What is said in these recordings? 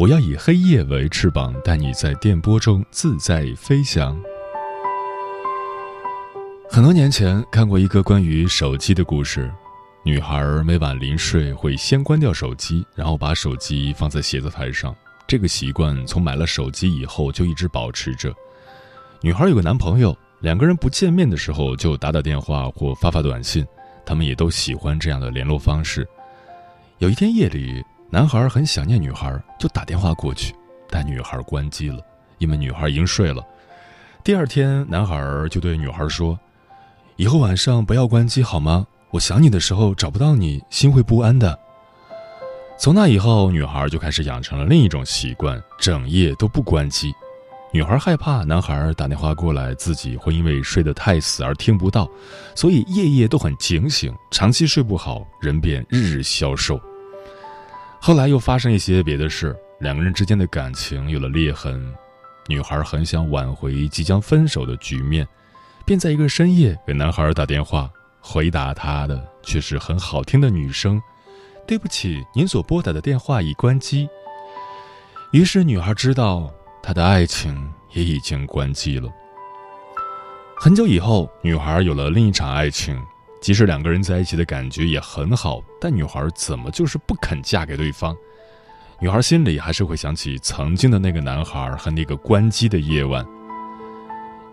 我要以黑夜为翅膀，带你在电波中自在飞翔。很多年前看过一个关于手机的故事，女孩每晚临睡会先关掉手机，然后把手机放在写字台上。这个习惯从买了手机以后就一直保持着。女孩有个男朋友，两个人不见面的时候就打打电话或发发短信，他们也都喜欢这样的联络方式。有一天夜里。男孩很想念女孩，就打电话过去，但女孩关机了，因为女孩已经睡了。第二天，男孩就对女孩说：“以后晚上不要关机好吗？我想你的时候找不到你，心会不安的。”从那以后，女孩就开始养成了另一种习惯，整夜都不关机。女孩害怕男孩打电话过来，自己会因为睡得太死而听不到，所以夜夜都很警醒，长期睡不好，人便日日消瘦。后来又发生一些别的事，两个人之间的感情有了裂痕。女孩很想挽回即将分手的局面，便在一个深夜给男孩打电话，回答他的却是很好听的女声：“对不起，您所拨打的电话已关机。”于是女孩知道她的爱情也已经关机了。很久以后，女孩有了另一场爱情。即使两个人在一起的感觉也很好，但女孩怎么就是不肯嫁给对方？女孩心里还是会想起曾经的那个男孩和那个关机的夜晚。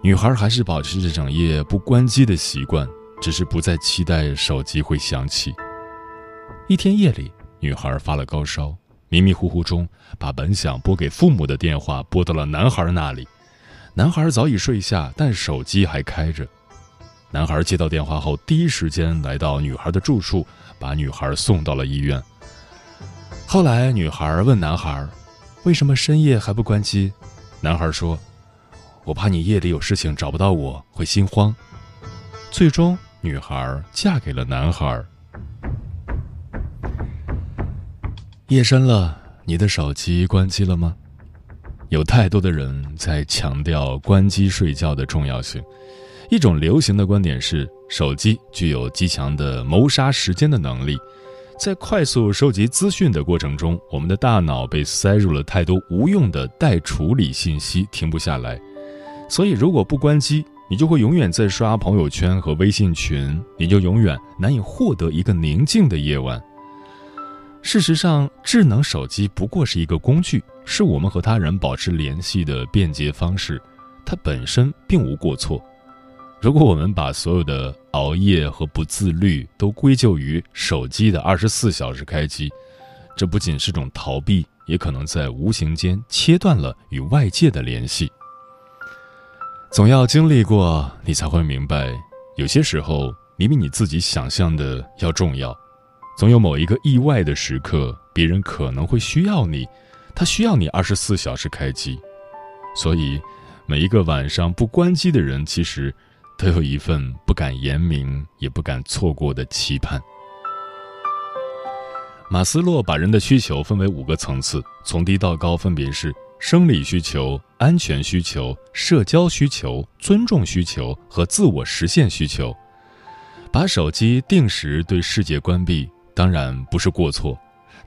女孩还是保持着整夜不关机的习惯，只是不再期待手机会响起。一天夜里，女孩发了高烧，迷迷糊糊中把本想拨给父母的电话拨到了男孩那里。男孩早已睡下，但手机还开着。男孩接到电话后，第一时间来到女孩的住处，把女孩送到了医院。后来，女孩问男孩：“为什么深夜还不关机？”男孩说：“我怕你夜里有事情找不到我，会心慌。”最终，女孩嫁给了男孩。夜深了，你的手机关机了吗？有太多的人在强调关机睡觉的重要性。一种流行的观点是，手机具有极强的谋杀时间的能力，在快速收集资讯的过程中，我们的大脑被塞入了太多无用的待处理信息，停不下来。所以，如果不关机，你就会永远在刷朋友圈和微信群，你就永远难以获得一个宁静的夜晚。事实上，智能手机不过是一个工具，是我们和他人保持联系的便捷方式，它本身并无过错。如果我们把所有的熬夜和不自律都归咎于手机的二十四小时开机，这不仅是种逃避，也可能在无形间切断了与外界的联系。总要经历过，你才会明白，有些时候你比你自己想象的要重要。总有某一个意外的时刻，别人可能会需要你，他需要你二十四小时开机。所以，每一个晚上不关机的人，其实。都有一份不敢言明也不敢错过的期盼。马斯洛把人的需求分为五个层次，从低到高分别是生理需求、安全需求、社交需求、尊重需求和自我实现需求。把手机定时对世界关闭当然不是过错，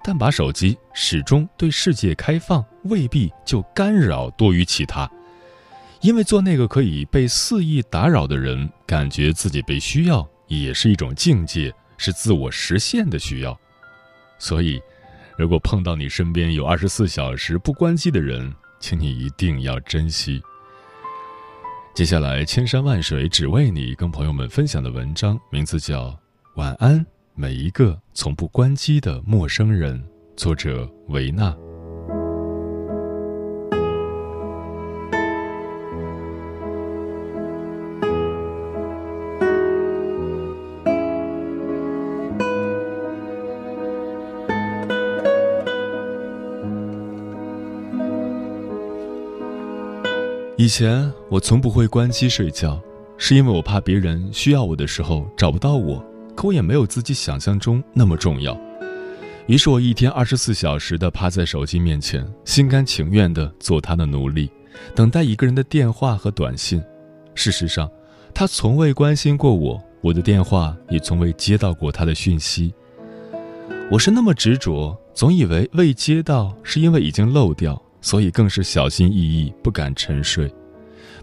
但把手机始终对世界开放未必就干扰多于其他。因为做那个可以被肆意打扰的人，感觉自己被需要，也是一种境界，是自我实现的需要。所以，如果碰到你身边有二十四小时不关机的人，请你一定要珍惜。接下来，千山万水只为你，跟朋友们分享的文章名字叫《晚安，每一个从不关机的陌生人》，作者维纳。以前我从不会关机睡觉，是因为我怕别人需要我的时候找不到我，可我也没有自己想象中那么重要。于是我一天二十四小时的趴在手机面前，心甘情愿的做他的奴隶，等待一个人的电话和短信。事实上，他从未关心过我，我的电话也从未接到过他的讯息。我是那么执着，总以为未接到是因为已经漏掉。所以更是小心翼翼，不敢沉睡。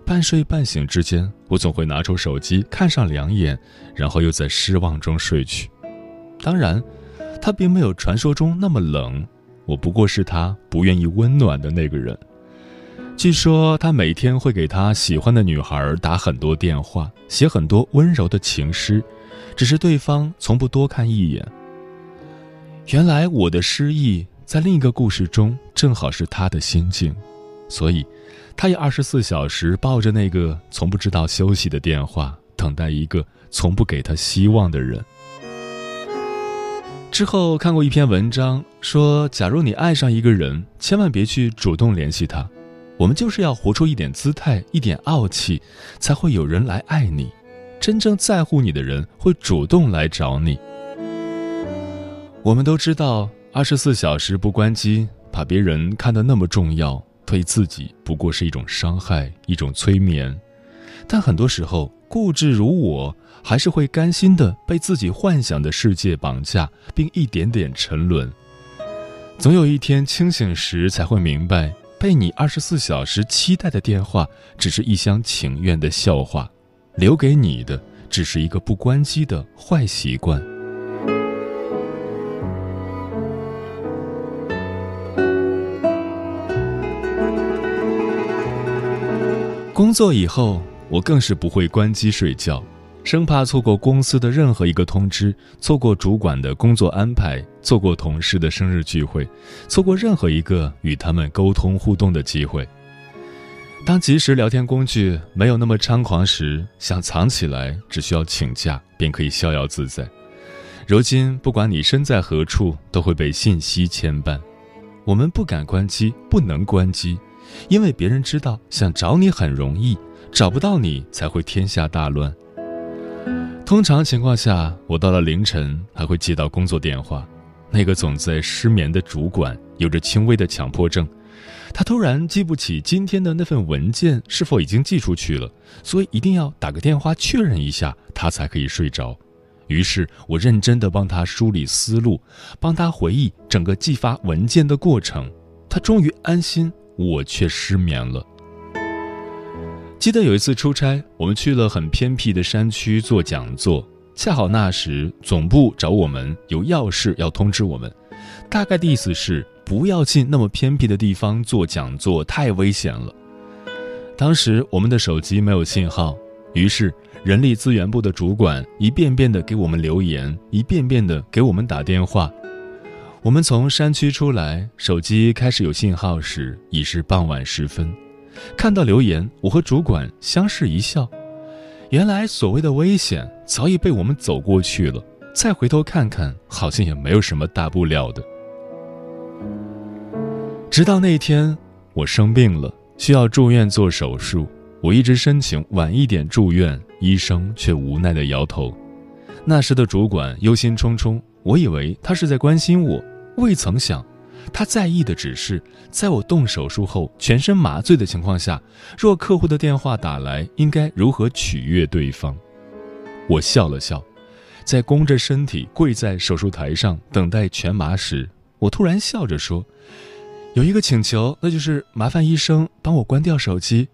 半睡半醒之间，我总会拿出手机看上两眼，然后又在失望中睡去。当然，他并没有传说中那么冷，我不过是他不愿意温暖的那个人。据说他每天会给他喜欢的女孩打很多电话，写很多温柔的情诗，只是对方从不多看一眼。原来我的失意。在另一个故事中，正好是他的心境，所以，他也二十四小时抱着那个从不知道休息的电话，等待一个从不给他希望的人。之后看过一篇文章，说，假如你爱上一个人，千万别去主动联系他，我们就是要活出一点姿态，一点傲气，才会有人来爱你。真正在乎你的人会主动来找你。我们都知道。二十四小时不关机，把别人看得那么重要，对自己不过是一种伤害，一种催眠。但很多时候，固执如我，还是会甘心的被自己幻想的世界绑架，并一点点沉沦。总有一天清醒时，才会明白，被你二十四小时期待的电话，只是一厢情愿的笑话，留给你的，只是一个不关机的坏习惯。工作以后，我更是不会关机睡觉，生怕错过公司的任何一个通知，错过主管的工作安排，错过同事的生日聚会，错过任何一个与他们沟通互动的机会。当即时聊天工具没有那么猖狂时，想藏起来，只需要请假便可以逍遥自在。如今，不管你身在何处，都会被信息牵绊。我们不敢关机，不能关机。因为别人知道想找你很容易，找不到你才会天下大乱。通常情况下，我到了凌晨还会接到工作电话，那个总在失眠的主管有着轻微的强迫症，他突然记不起今天的那份文件是否已经寄出去了，所以一定要打个电话确认一下，他才可以睡着。于是我认真地帮他梳理思路，帮他回忆整个寄发文件的过程，他终于安心。我却失眠了。记得有一次出差，我们去了很偏僻的山区做讲座，恰好那时总部找我们有要事要通知我们，大概的意思是不要进那么偏僻的地方做讲座，太危险了。当时我们的手机没有信号，于是人力资源部的主管一遍遍的给我们留言，一遍遍的给我们打电话。我们从山区出来，手机开始有信号时，已是傍晚时分。看到留言，我和主管相视一笑。原来所谓的危险早已被我们走过去了。再回头看看，好像也没有什么大不了的。直到那天，我生病了，需要住院做手术。我一直申请晚一点住院，医生却无奈的摇头。那时的主管忧心忡忡。我以为他是在关心我，未曾想，他在意的只是在我动手术后全身麻醉的情况下，若客户的电话打来，应该如何取悦对方。我笑了笑，在弓着身体跪在手术台上等待全麻时，我突然笑着说：“有一个请求，那就是麻烦医生帮我关掉手机。”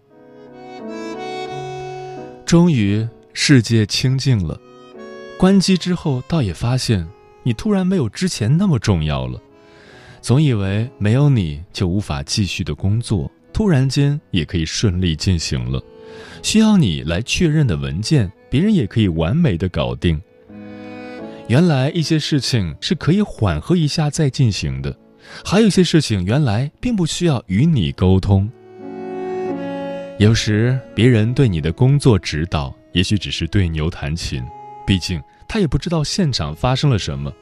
终于，世界清静了。关机之后，倒也发现。你突然没有之前那么重要了，总以为没有你就无法继续的工作，突然间也可以顺利进行了。需要你来确认的文件，别人也可以完美的搞定。原来一些事情是可以缓和一下再进行的，还有一些事情原来并不需要与你沟通。有时别人对你的工作指导，也许只是对牛弹琴，毕竟他也不知道现场发生了什么。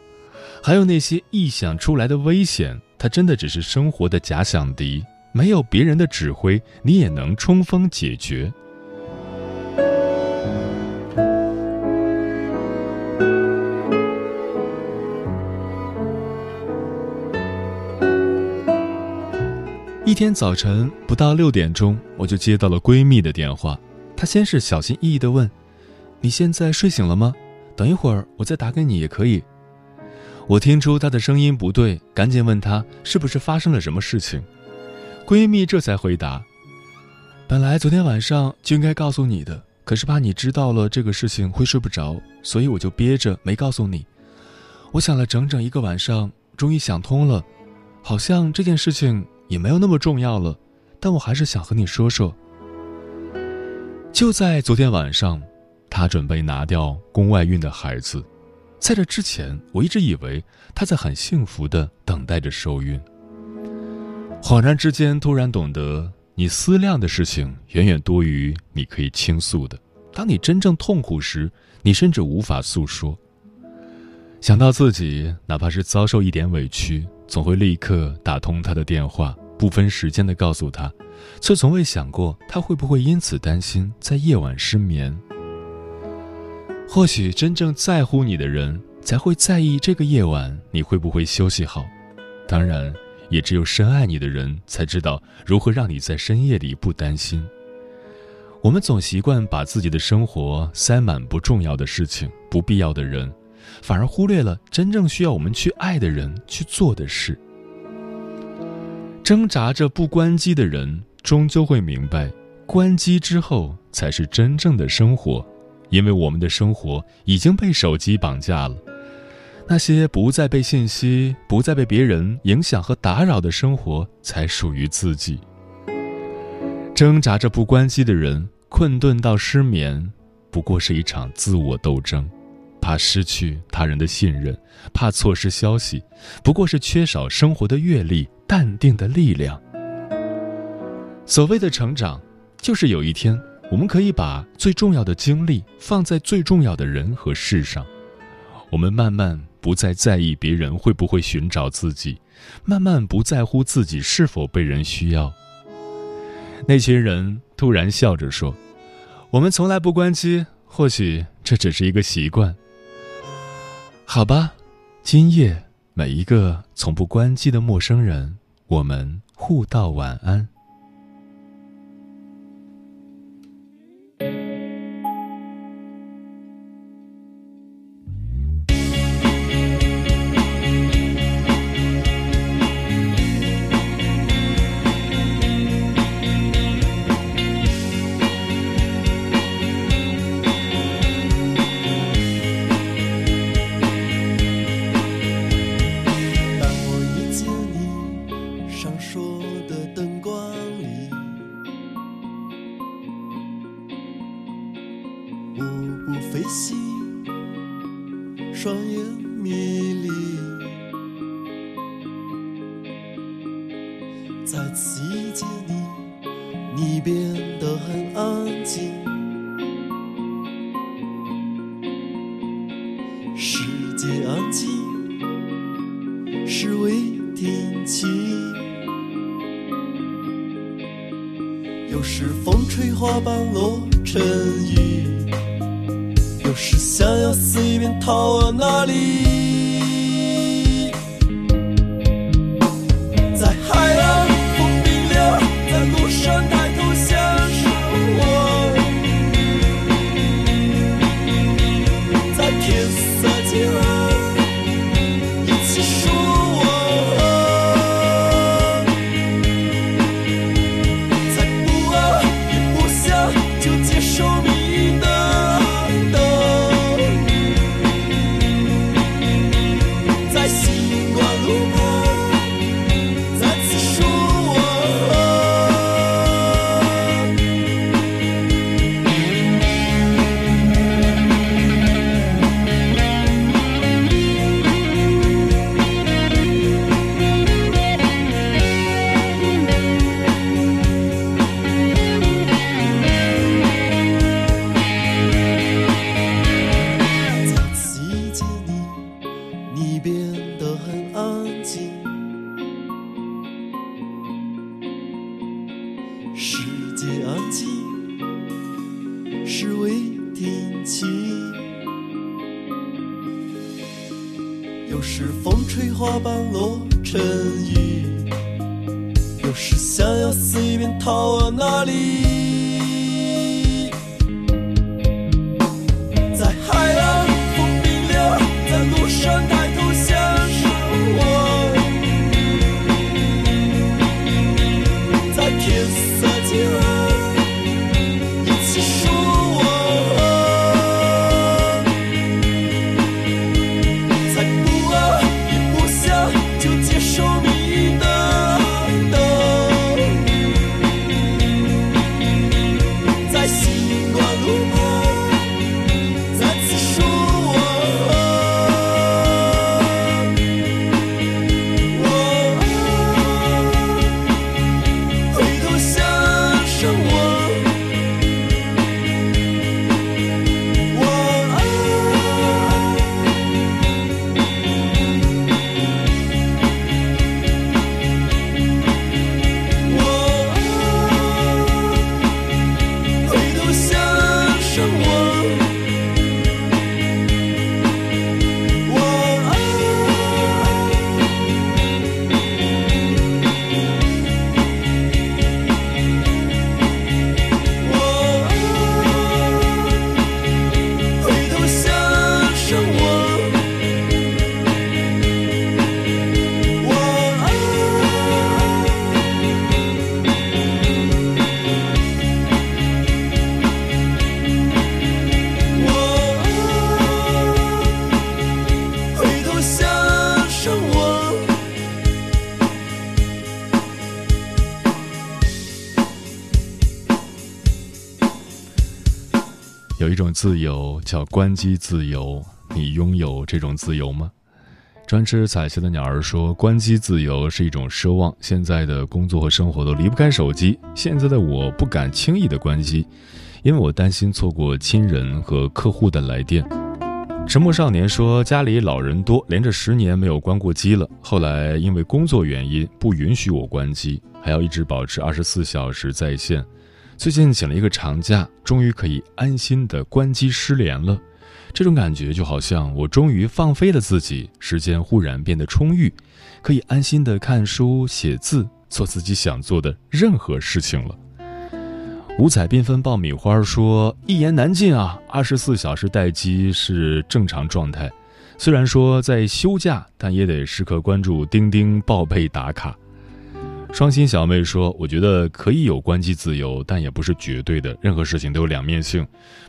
还有那些臆想出来的危险，它真的只是生活的假想敌，没有别人的指挥，你也能冲锋解决。一天早晨不到六点钟，我就接到了闺蜜的电话。她先是小心翼翼地问：“你现在睡醒了吗？等一会儿我再打给你也可以。”我听出她的声音不对，赶紧问她是不是发生了什么事情。闺蜜这才回答：“本来昨天晚上就应该告诉你的，可是怕你知道了这个事情会睡不着，所以我就憋着没告诉你。我想了整整一个晚上，终于想通了，好像这件事情……”也没有那么重要了，但我还是想和你说说。就在昨天晚上，他准备拿掉宫外孕的孩子，在这之前，我一直以为他在很幸福的等待着受孕。恍然之间，突然懂得，你思量的事情远远多于你可以倾诉的。当你真正痛苦时，你甚至无法诉说。想到自己哪怕是遭受一点委屈，总会立刻打通他的电话。不分时间的告诉他，却从未想过他会不会因此担心在夜晚失眠。或许真正在乎你的人才会在意这个夜晚你会不会休息好，当然，也只有深爱你的人才知道如何让你在深夜里不担心。我们总习惯把自己的生活塞满不重要的事情、不必要的人，反而忽略了真正需要我们去爱的人去做的事。挣扎着不关机的人，终究会明白，关机之后才是真正的生活，因为我们的生活已经被手机绑架了。那些不再被信息、不再被别人影响和打扰的生活，才属于自己。挣扎着不关机的人，困顿到失眠，不过是一场自我斗争。怕失去他人的信任，怕错失消息，不过是缺少生活的阅历、淡定的力量。所谓的成长，就是有一天，我们可以把最重要的精力放在最重要的人和事上。我们慢慢不再在意别人会不会寻找自己，慢慢不在乎自己是否被人需要。那群人突然笑着说：“我们从来不关机，或许这只是一个习惯。”好吧，今夜每一个从不关机的陌生人，我们互道晚安。见你你变得很安静。世界安静是为天气。有时风吹花瓣落成雨有时想要随便逃你便逃往哪里。有一种自由叫关机自由，你拥有这种自由吗？专吃彩旗的鸟儿说：“关机自由是一种奢望，现在的工作和生活都离不开手机。现在的我不敢轻易的关机，因为我担心错过亲人和客户的来电。”沉默少年说：“家里老人多，连着十年没有关过机了。后来因为工作原因不允许我关机，还要一直保持二十四小时在线。最近请了一个长假，终于可以安心的关机失联了。这种感觉就好像我终于放飞了自己，时间忽然变得充裕，可以安心的看书、写字，做自己想做的任何事情了。”五彩缤纷爆米花说：“一言难尽啊，二十四小时待机是正常状态。虽然说在休假，但也得时刻关注钉钉报备打卡。”双心小妹说：“我觉得可以有关机自由，但也不是绝对的。任何事情都有两面性。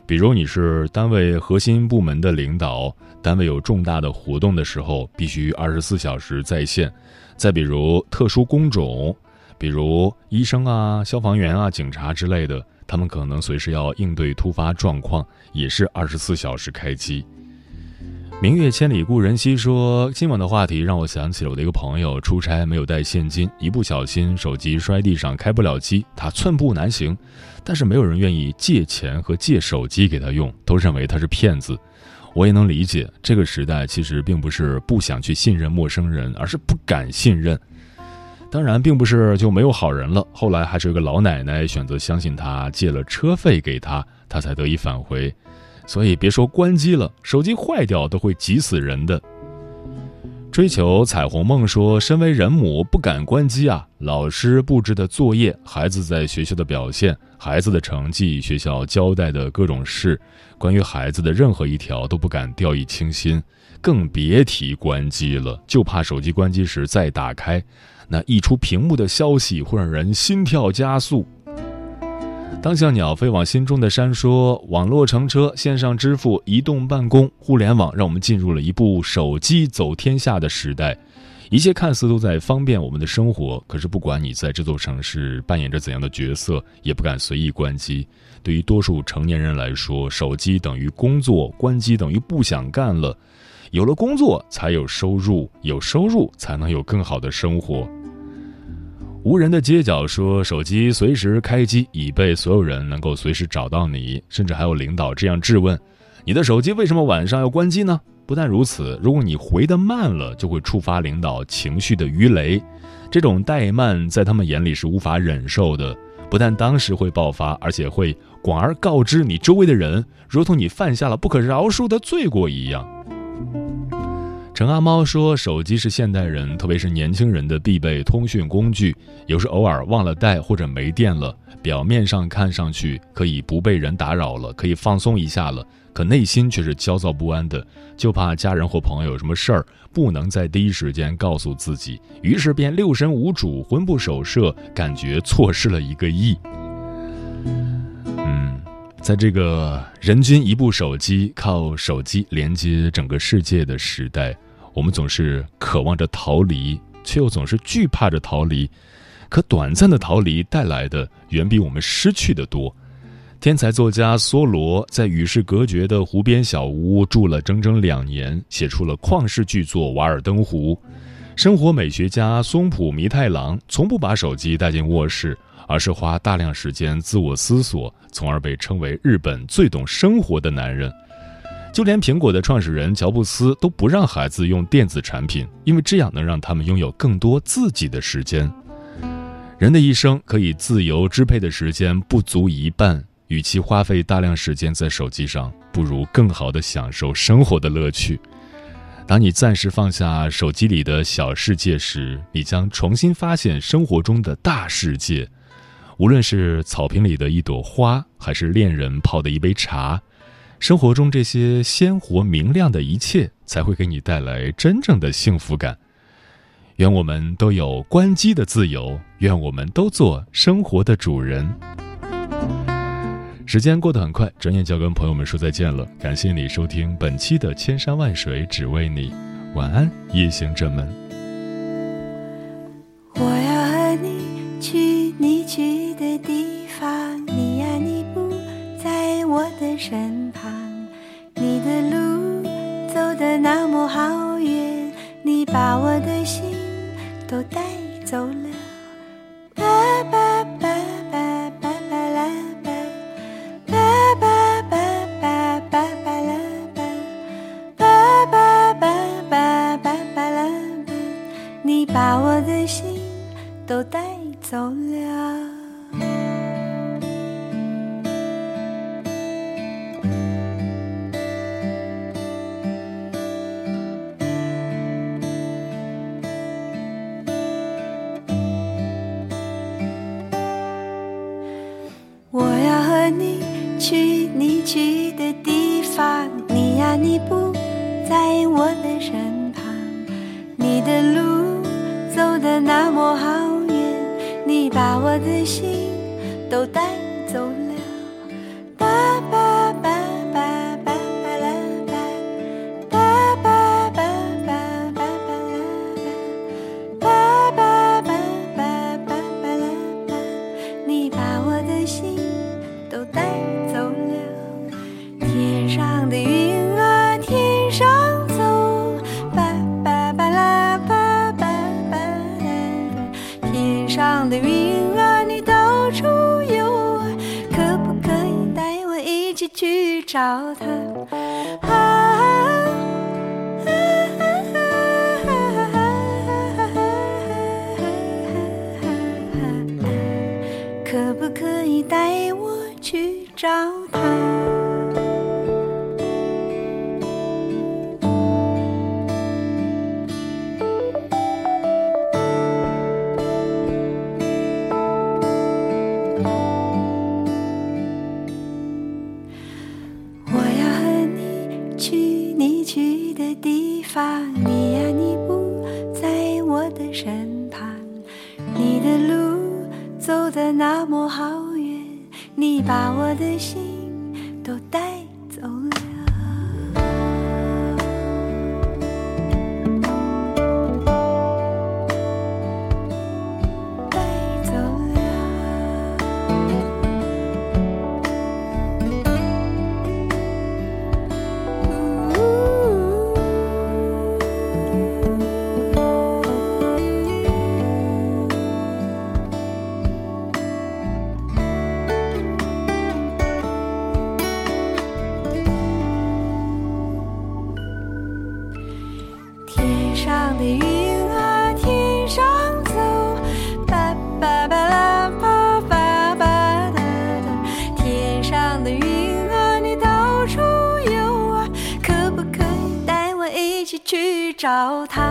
比如你是单位核心部门的领导，单位有重大的活动的时候，必须二十四小时在线；再比如特殊工种。”比如医生啊、消防员啊、警察之类的，他们可能随时要应对突发状况，也是二十四小时开机。明月千里故人西说，今晚的话题让我想起了我的一个朋友，出差没有带现金，一不小心手机摔地上开不了机，他寸步难行，但是没有人愿意借钱和借手机给他用，都认为他是骗子。我也能理解，这个时代其实并不是不想去信任陌生人，而是不敢信任。当然，并不是就没有好人了。后来还是有个老奶奶选择相信他，借了车费给他，他才得以返回。所以别说关机了，手机坏掉都会急死人的。追求彩虹梦说，身为人母不敢关机啊，老师布置的作业，孩子在学校的表现，孩子的成绩，学校交代的各种事，关于孩子的任何一条都不敢掉以轻心，更别提关机了，就怕手机关机时再打开。那溢出屏幕的消息会让人心跳加速。当像鸟飞往心中的山说：“网络乘车、线上支付、移动办公、互联网，让我们进入了一部手机走天下的时代。一切看似都在方便我们的生活，可是不管你在这座城市扮演着怎样的角色，也不敢随意关机。对于多数成年人来说，手机等于工作，关机等于不想干了。有了工作，才有收入，有收入才能有更好的生活。”无人的街角说：“手机随时开机，以备所有人能够随时找到你。”甚至还有领导这样质问：“你的手机为什么晚上要关机呢？”不但如此，如果你回得慢了，就会触发领导情绪的鱼雷。这种怠慢在他们眼里是无法忍受的。不但当时会爆发，而且会广而告之你周围的人，如同你犯下了不可饶恕的罪过一样。陈阿猫说：“手机是现代人，特别是年轻人的必备通讯工具。有时偶尔忘了带或者没电了，表面上看上去可以不被人打扰了，可以放松一下了，可内心却是焦躁不安的，就怕家人或朋友有什么事儿不能在第一时间告诉自己，于是便六神无主、魂不守舍，感觉错失了一个亿。”嗯，在这个人均一部手机、靠手机连接整个世界的时代。我们总是渴望着逃离，却又总是惧怕着逃离。可短暂的逃离带来的远比我们失去的多。天才作家梭罗在与世隔绝的湖边小屋住了整整两年，写出了旷世巨作《瓦尔登湖》。生活美学家松浦弥太郎从不把手机带进卧室，而是花大量时间自我思索，从而被称为日本最懂生活的男人。就连苹果的创始人乔布斯都不让孩子用电子产品，因为这样能让他们拥有更多自己的时间。人的一生可以自由支配的时间不足一半，与其花费大量时间在手机上，不如更好的享受生活的乐趣。当你暂时放下手机里的小世界时，你将重新发现生活中的大世界。无论是草坪里的一朵花，还是恋人泡的一杯茶。生活中这些鲜活明亮的一切，才会给你带来真正的幸福感。愿我们都有关机的自由，愿我们都做生活的主人。时间过得很快，转眼就要跟朋友们说再见了。感谢你收听本期的《千山万水只为你》，晚安，夜行者们。我要和你去你去的地身旁。你的路走得那么好远，你把我的心都带走了。的心的云啊，天上走，爸爸爸爸爸爸的，天上的云啊，你到处游啊，可不可以带我一起去找他？